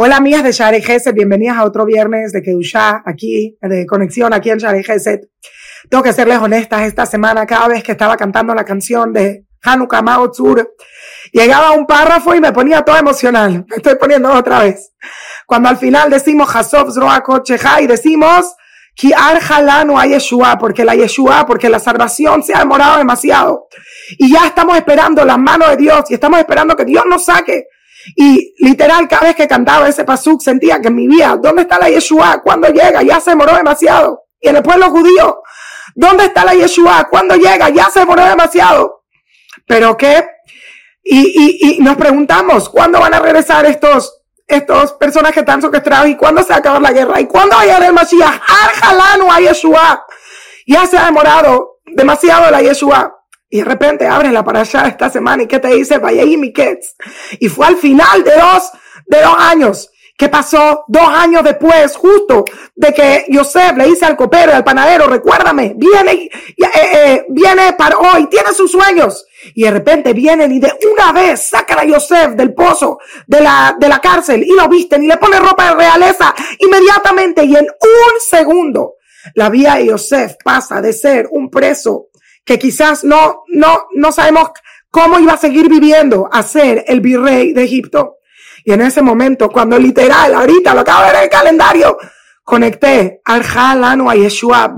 Hola amigas de Share Geset, bienvenidas a otro viernes de Kedushá, aquí, de conexión aquí en Share Geset. Tengo que serles honestas, esta semana cada vez que estaba cantando la canción de Hanukkah Mao Tzur, llegaba un párrafo y me ponía todo emocional. Me estoy poniendo otra vez. Cuando al final decimos Hasov Cheja y decimos Ki Arjalanu a Yeshua, porque la Yeshua, porque la salvación se ha demorado demasiado. Y ya estamos esperando la mano de Dios y estamos esperando que Dios nos saque y literal, cada vez que cantaba ese pasuk, sentía que en mi vida, ¿dónde está la Yeshua? ¿Cuándo llega? Ya se demoró demasiado. Y en el pueblo judío, ¿dónde está la Yeshua? ¿Cuándo llega? Ya se demoró demasiado. Pero qué? Y, y, y nos preguntamos, ¿cuándo van a regresar estos, estos personas que están secuestrados? ¿Y cuándo se va a acabar la guerra? ¿Y cuándo va a llegar el Mashiach? Arjalanu a Yeshua. Ya se ha demorado demasiado la Yeshua. Y de repente abres la para allá esta semana y ¿qué te dice? Vaya y mi kids. Y fue al final de dos, de dos años. ¿Qué pasó? Dos años después, justo de que Yosef le dice al copero, al panadero, recuérdame, viene, eh, eh, viene para hoy, tiene sus sueños. Y de repente vienen y de una vez sacan a Yosef del pozo, de la, de la cárcel, y lo visten y le ponen ropa de realeza inmediatamente. Y en un segundo, la vida de Yosef pasa de ser un preso que quizás no, no, no sabemos cómo iba a seguir viviendo a ser el virrey de Egipto. Y en ese momento, cuando literal, ahorita lo acabo de ver en el calendario, conecté al Jalano a Yeshua,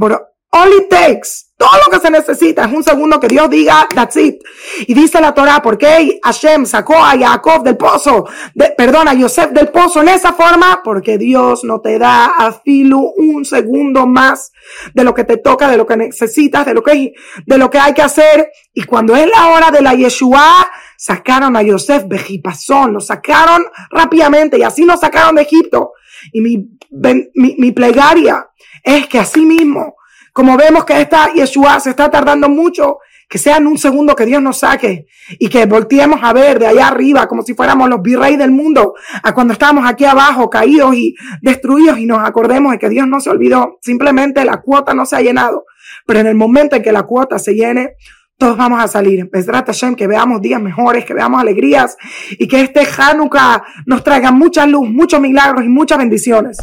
all it takes todo lo que se necesita es un segundo que Dios diga, that's it. Y dice la Torah, ¿por qué Hashem sacó a Jacob del pozo? De, perdón, a Yosef del pozo en esa forma? Porque Dios no te da a Filu un segundo más de lo que te toca, de lo que necesitas, de lo que, de lo que hay que hacer. Y cuando es la hora de la Yeshua, sacaron a Yosef Bejipazón, lo sacaron rápidamente y así lo sacaron de Egipto. Y mi, mi, mi plegaria es que así mismo, como vemos que esta Yeshua se está tardando mucho, que sea en un segundo que Dios nos saque y que volteemos a ver de allá arriba como si fuéramos los virreyes del mundo, a cuando estamos aquí abajo caídos y destruidos y nos acordemos de que Dios no se olvidó, simplemente la cuota no se ha llenado, pero en el momento en que la cuota se llene, todos vamos a salir. Besrat Hashem, que veamos días mejores, que veamos alegrías y que este Hanukkah nos traiga mucha luz, muchos milagros y muchas bendiciones.